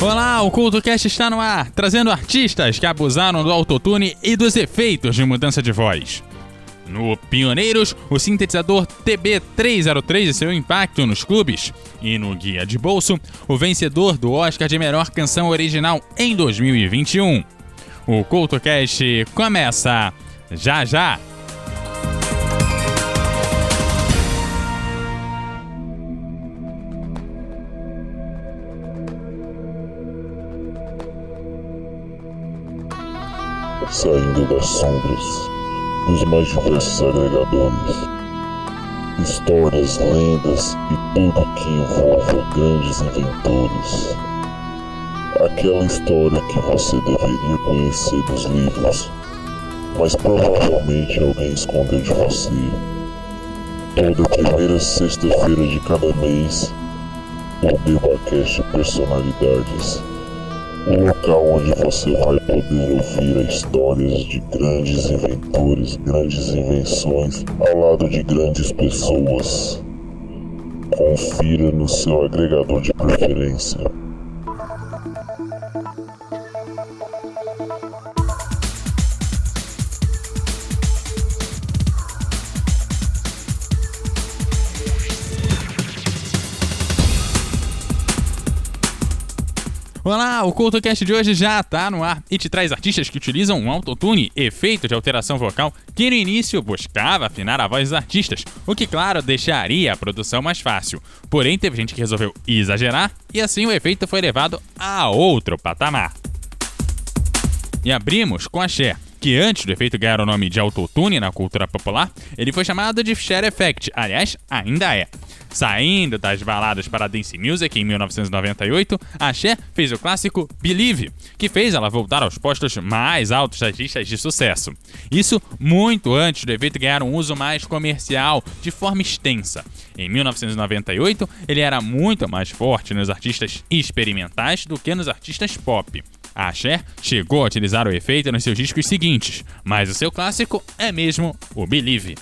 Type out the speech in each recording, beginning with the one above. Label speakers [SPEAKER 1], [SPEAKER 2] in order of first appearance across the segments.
[SPEAKER 1] Olá, o CultoCast está no ar, trazendo artistas que abusaram do autotune e dos efeitos de mudança de voz. No Pioneiros, o sintetizador TB303 e seu impacto nos clubes. E no Guia de Bolso, o vencedor do Oscar de Melhor Canção Original em 2021. O CultoCast começa já já!
[SPEAKER 2] Saindo das sombras dos mais diversos agregadores. Histórias, lendas e tudo que envolva grandes inventores. Aquela história que você deveria conhecer dos livros, mas provavelmente alguém escondeu de você. Toda primeira sexta-feira de cada mês, o Debacast Personalidades um local onde você vai poder ouvir histórias de grandes inventores, grandes invenções, ao lado de grandes pessoas. Confira no seu agregador de preferência.
[SPEAKER 1] O CultoCast de hoje já tá no ar e te traz artistas que utilizam um autotune, efeito de alteração vocal, que no início buscava afinar a voz dos artistas, o que, claro, deixaria a produção mais fácil. Porém, teve gente que resolveu exagerar e assim o efeito foi levado a outro patamar. E abrimos com a Cher, que antes do efeito ganhar o nome de autotune na cultura popular, ele foi chamado de Cher Effect, aliás, ainda é. Saindo das baladas para dance music em 1998, a Cher fez o clássico Believe, que fez ela voltar aos postos mais altos das listas de sucesso. Isso muito antes do efeito ganhar um uso mais comercial, de forma extensa. Em 1998, ele era muito mais forte nos artistas experimentais do que nos artistas pop. A Cher chegou a utilizar o efeito nos seus discos seguintes, mas o seu clássico é mesmo o Believe.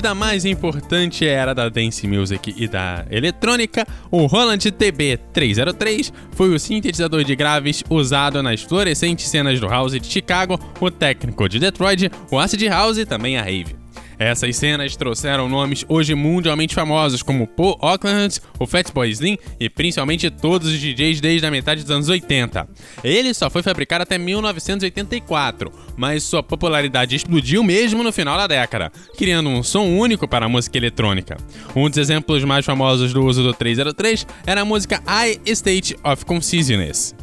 [SPEAKER 1] Da mais importante era da dance music e da eletrônica, o Roland TB303 foi o sintetizador de graves usado nas florescentes cenas do house de Chicago, o técnico de Detroit, o acid house e também a rave. Essas cenas trouxeram nomes hoje mundialmente famosos como Paul Oakland, o Fatboy Slim e principalmente todos os DJs desde a metade dos anos 80. Ele só foi fabricado até 1984, mas sua popularidade explodiu mesmo no final da década, criando um som único para a música eletrônica. Um dos exemplos mais famosos do uso do 303 era a música I State of Consciousness.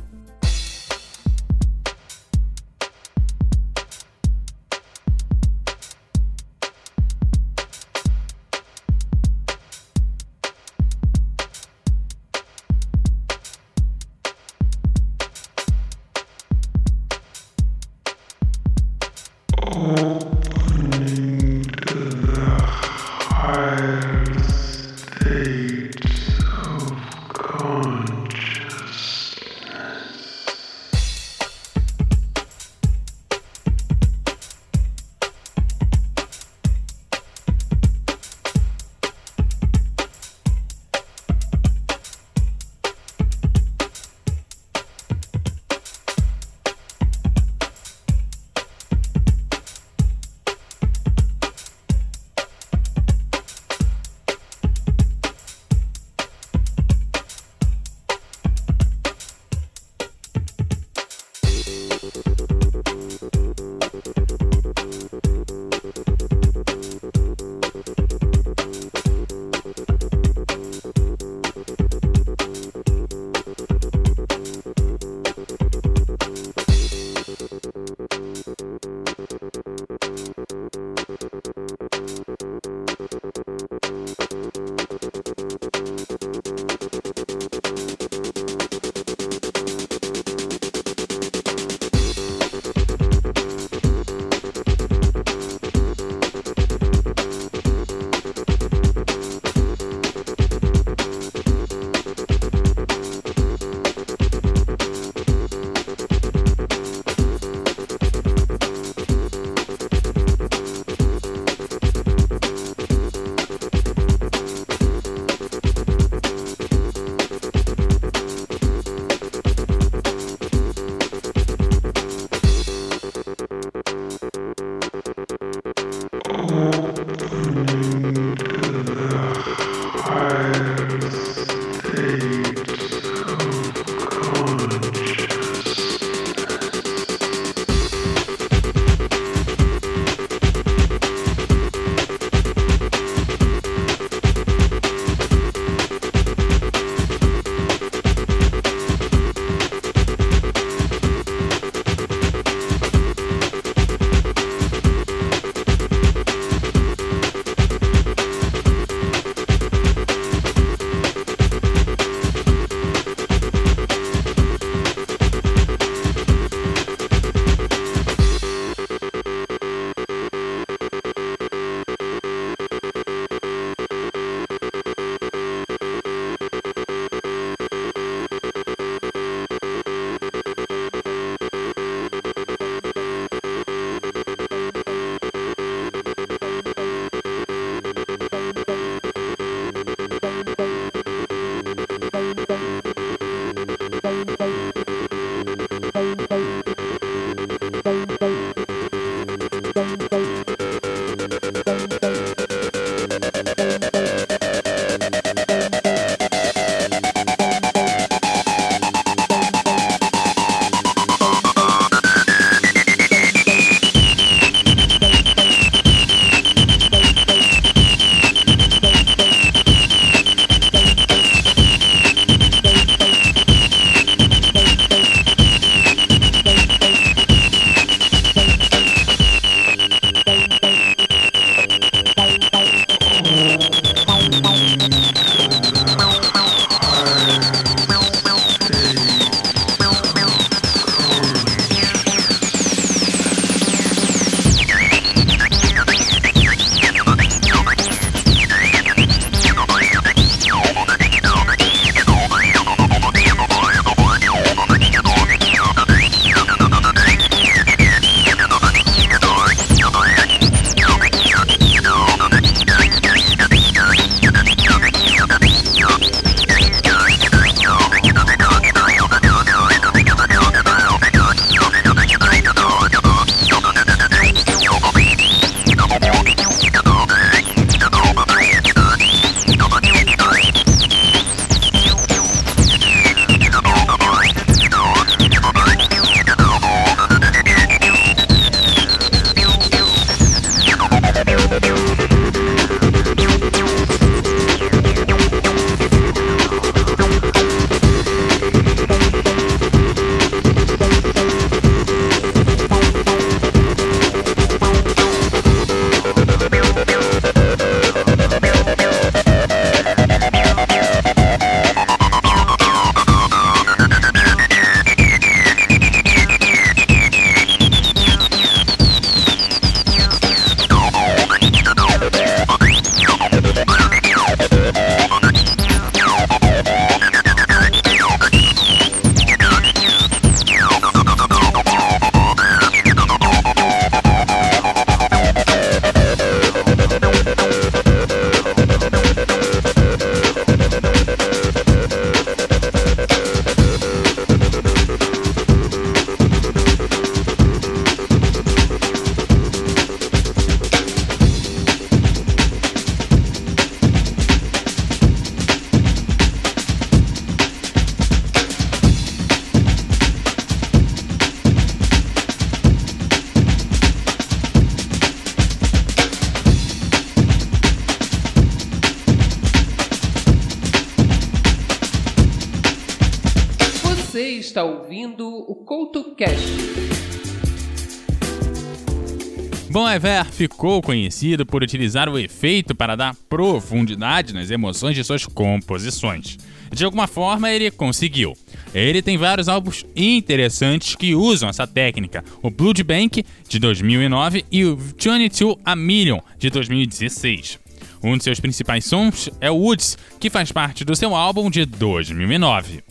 [SPEAKER 3] Ficou conhecido por utilizar o efeito para dar profundidade nas emoções de suas composições. De alguma forma, ele conseguiu. Ele tem vários álbuns interessantes que usam essa técnica: o Blood Bank, de 2009, e o 22 A Million, de 2016. Um de seus principais sons é o Woods, que faz parte do seu álbum de 2009.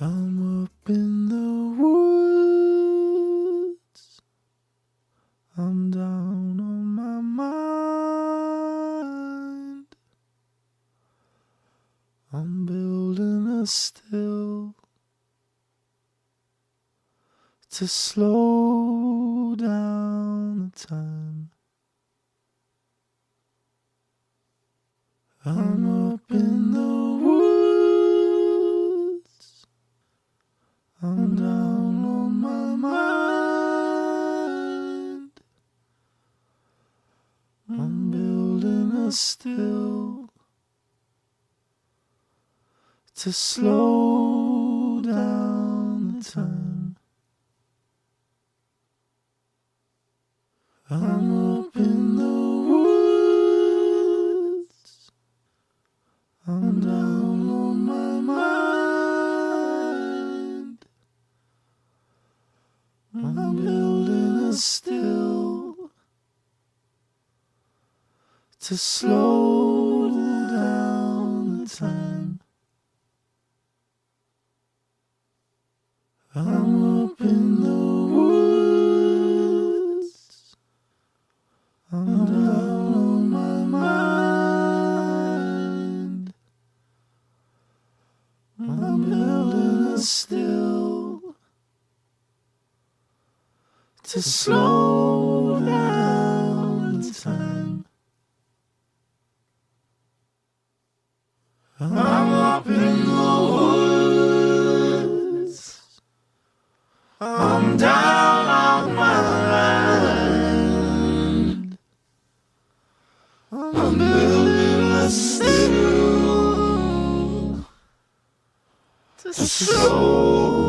[SPEAKER 3] I'm up in the woods. I'm down on my mind. I'm building a still to slow down the time. I'm up in the woods. I'm down on my mind. I'm building a still to slow down the time. I'm to slow down time. I'm up in the woods. I'm down on my mind. I'm building a still to slow 这是
[SPEAKER 4] So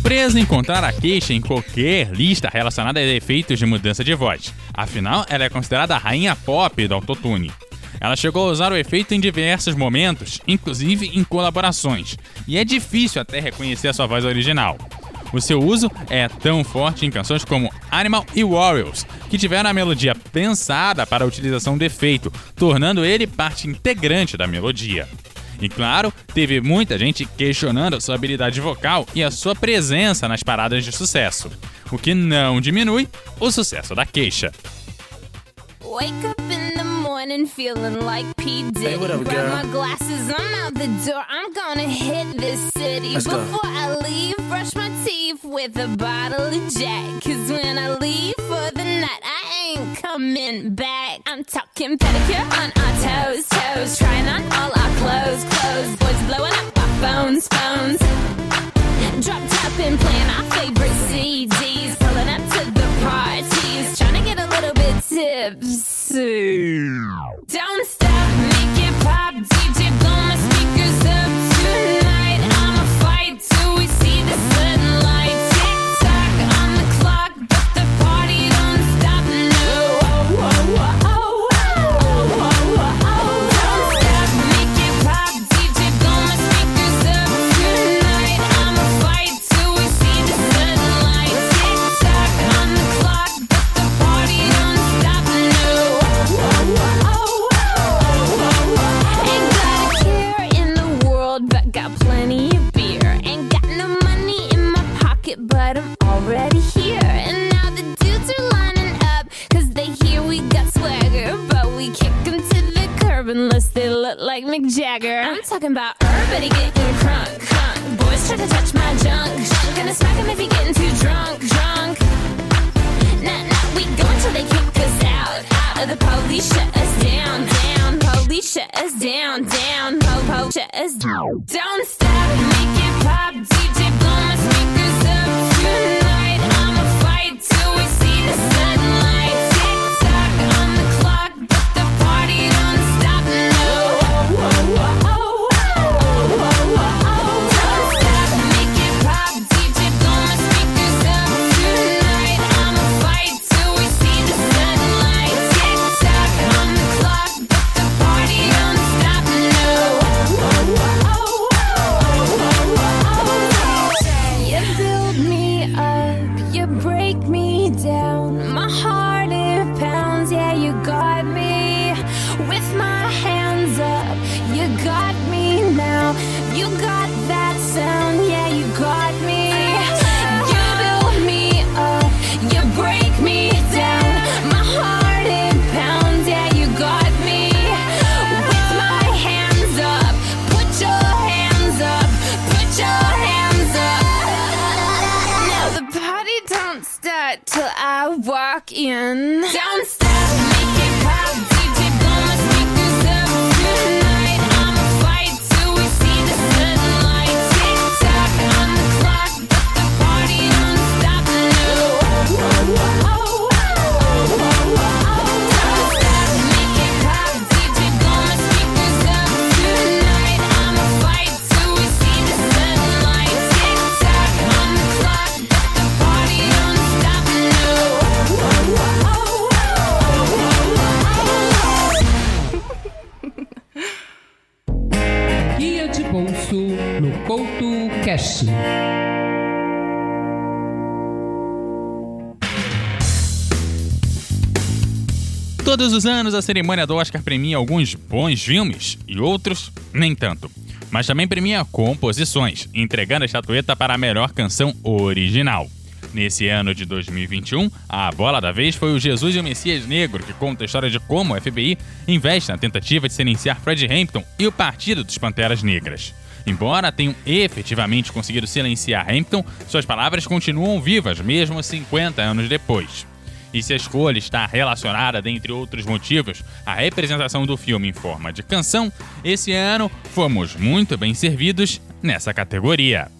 [SPEAKER 4] surpresa encontrar a queixa em qualquer lista relacionada a efeitos de mudança de voz. Afinal, ela é considerada a rainha pop do autotune. Ela chegou a usar o efeito em diversos momentos, inclusive em colaborações, e é difícil até reconhecer a sua voz original. O seu uso é tão forte em canções como Animal e Warriors, que tiveram a melodia pensada para a utilização do efeito, tornando ele parte integrante da melodia. E claro, teve muita gente questionando sua habilidade vocal e a sua presença nas paradas de sucesso, o que não diminui o sucesso da queixa. Wake up in the morning feeling like P. Diddy. Hey, what up, Grab girl? my glasses, I'm out the door. I'm gonna hit this city. Let's Before go. I leave, brush my teeth with a bottle of Jack. Cause when I leave for the night, coming back. I'm talking pedicure on our toes, toes. Trying on all our clothes, clothes. Boys blowing up our phones, phones. Drop top and playing our favorite CDs. Pulling up to the parties. Trying to get a little bit tipsy. Don't stop, make talking about got me. With my hands up, you got me now. You got that sound, yeah, you got me. You build me up, you break me down. My heart it pounds, yeah, you got me. With my hands up, put your hands up, put your hands up. Now the party don't start till I walk in. Don't Todos os anos, a cerimônia do Oscar premia alguns bons filmes e outros nem tanto. Mas também premia composições, entregando a estatueta para a melhor canção original. Nesse ano de 2021, a bola da vez foi o Jesus e o Messias Negro, que conta a história de como o FBI investe na tentativa de silenciar Fred Hampton e o Partido dos Panteras Negras. Embora tenham efetivamente conseguido silenciar Hampton, suas palavras continuam vivas mesmo 50 anos depois. E se a escolha está relacionada, dentre outros motivos, à representação do filme em forma de canção, esse ano fomos muito bem servidos nessa categoria.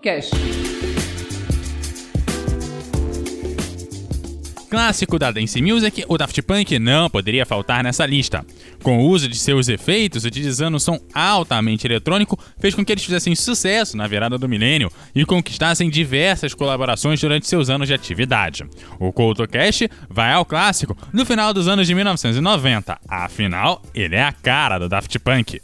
[SPEAKER 5] CoutoCast.
[SPEAKER 1] Clássico da Dance Music, o Daft Punk não poderia faltar nessa lista. Com o uso de seus efeitos, utilizando um som altamente eletrônico, fez com que eles fizessem sucesso na virada do milênio e conquistassem diversas colaborações durante seus anos de atividade. O CoutoCast vai ao clássico no final dos anos de 1990, afinal, ele é a cara do Daft Punk.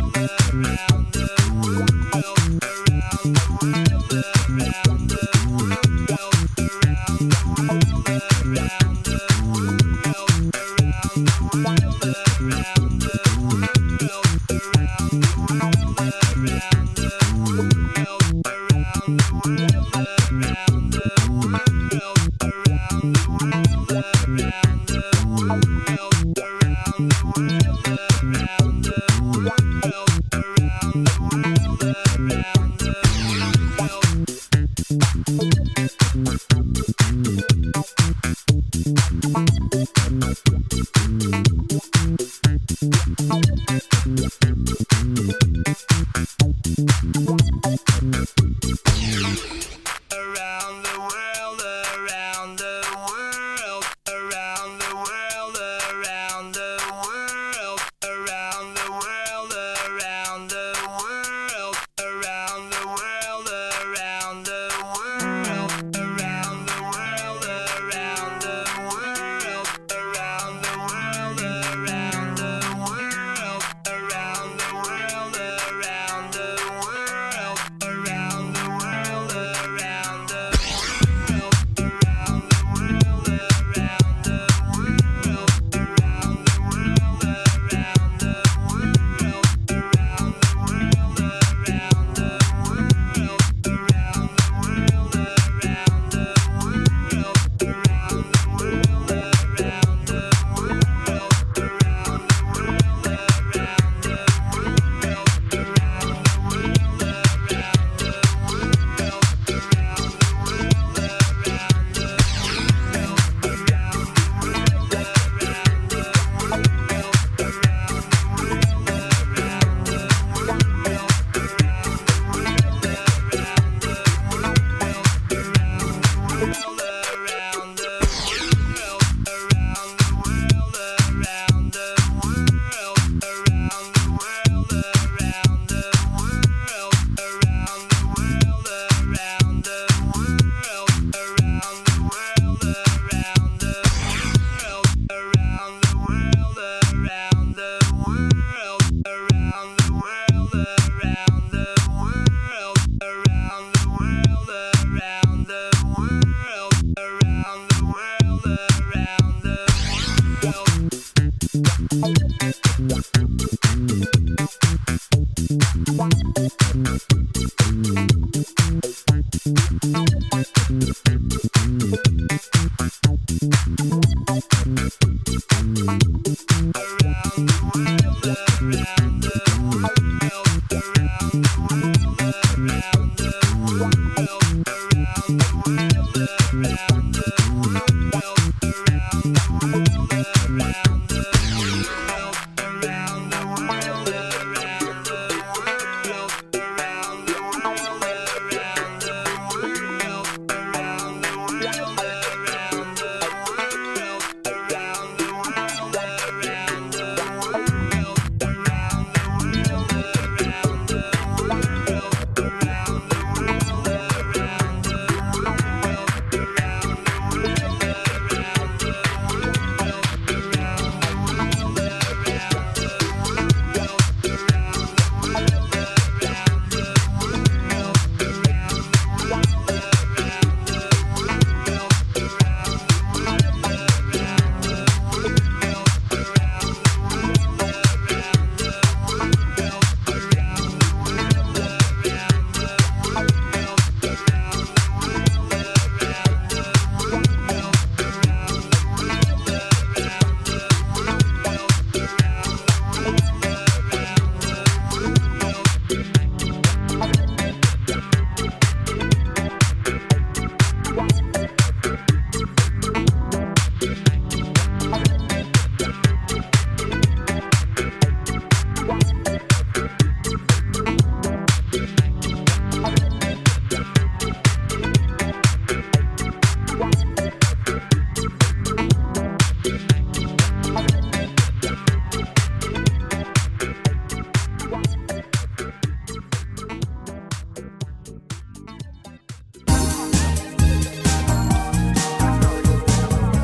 [SPEAKER 1] around the world.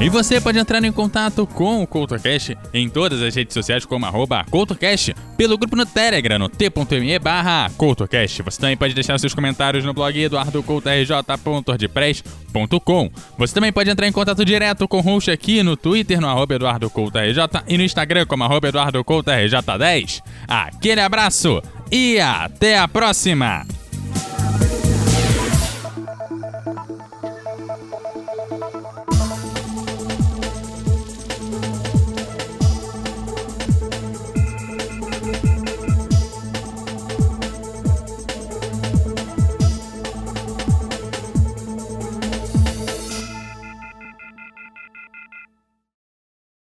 [SPEAKER 1] E você pode entrar em contato com o CoutoCast em todas as redes sociais como arroba CoutoCast, pelo grupo no Telegram, no t.me barra CoutoCast. Você também pode deixar seus comentários no blog eduardocoutorj.ordpress.com. Você também pode entrar em contato direto com o host aqui no Twitter, no arroba EduardoCoutoRJ e no Instagram como arroba EduardoCoutoRJ10. Aquele abraço e até a próxima!